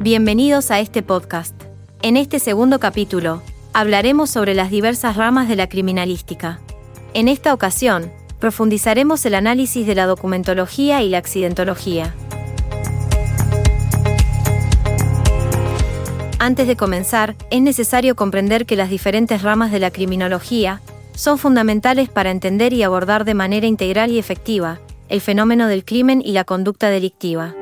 Bienvenidos a este podcast. En este segundo capítulo, hablaremos sobre las diversas ramas de la criminalística. En esta ocasión, profundizaremos el análisis de la documentología y la accidentología. Antes de comenzar, es necesario comprender que las diferentes ramas de la criminología son fundamentales para entender y abordar de manera integral y efectiva el fenómeno del crimen y la conducta delictiva.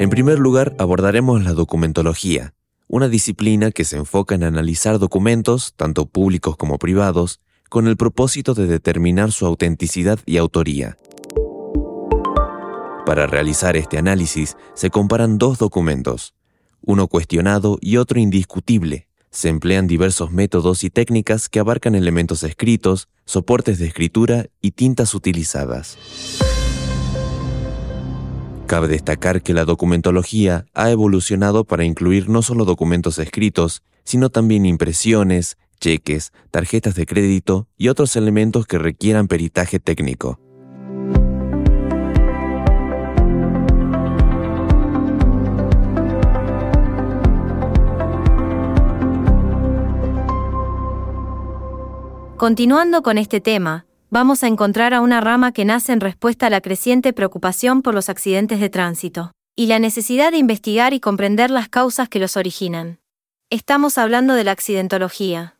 En primer lugar, abordaremos la documentología, una disciplina que se enfoca en analizar documentos, tanto públicos como privados, con el propósito de determinar su autenticidad y autoría. Para realizar este análisis se comparan dos documentos, uno cuestionado y otro indiscutible. Se emplean diversos métodos y técnicas que abarcan elementos escritos, soportes de escritura y tintas utilizadas. Cabe destacar que la documentología ha evolucionado para incluir no solo documentos escritos, sino también impresiones, cheques, tarjetas de crédito y otros elementos que requieran peritaje técnico. Continuando con este tema, vamos a encontrar a una rama que nace en respuesta a la creciente preocupación por los accidentes de tránsito y la necesidad de investigar y comprender las causas que los originan. Estamos hablando de la accidentología.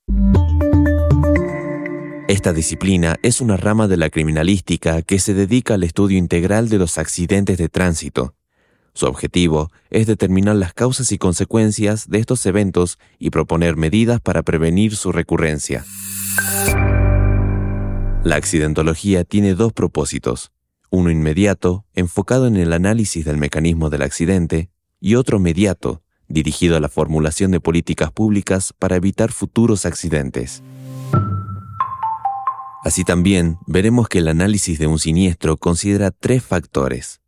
Esta disciplina es una rama de la criminalística que se dedica al estudio integral de los accidentes de tránsito. Su objetivo es determinar las causas y consecuencias de estos eventos y proponer medidas para prevenir su recurrencia. La accidentología tiene dos propósitos, uno inmediato, enfocado en el análisis del mecanismo del accidente, y otro mediato, dirigido a la formulación de políticas públicas para evitar futuros accidentes. Así también veremos que el análisis de un siniestro considera tres factores.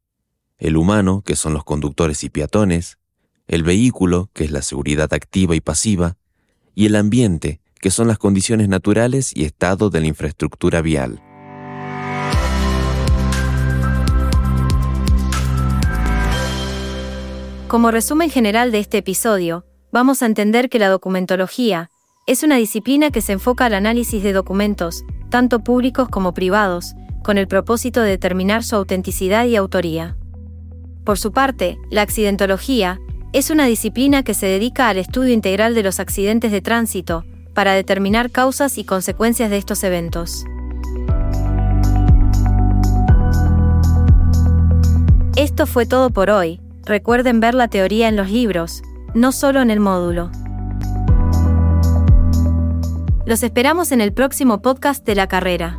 El humano, que son los conductores y peatones, el vehículo, que es la seguridad activa y pasiva, y el ambiente, que son las condiciones naturales y estado de la infraestructura vial. Como resumen general de este episodio, vamos a entender que la documentología es una disciplina que se enfoca al análisis de documentos, tanto públicos como privados, con el propósito de determinar su autenticidad y autoría. Por su parte, la accidentología es una disciplina que se dedica al estudio integral de los accidentes de tránsito, para determinar causas y consecuencias de estos eventos. Esto fue todo por hoy. Recuerden ver la teoría en los libros, no solo en el módulo. Los esperamos en el próximo podcast de la carrera.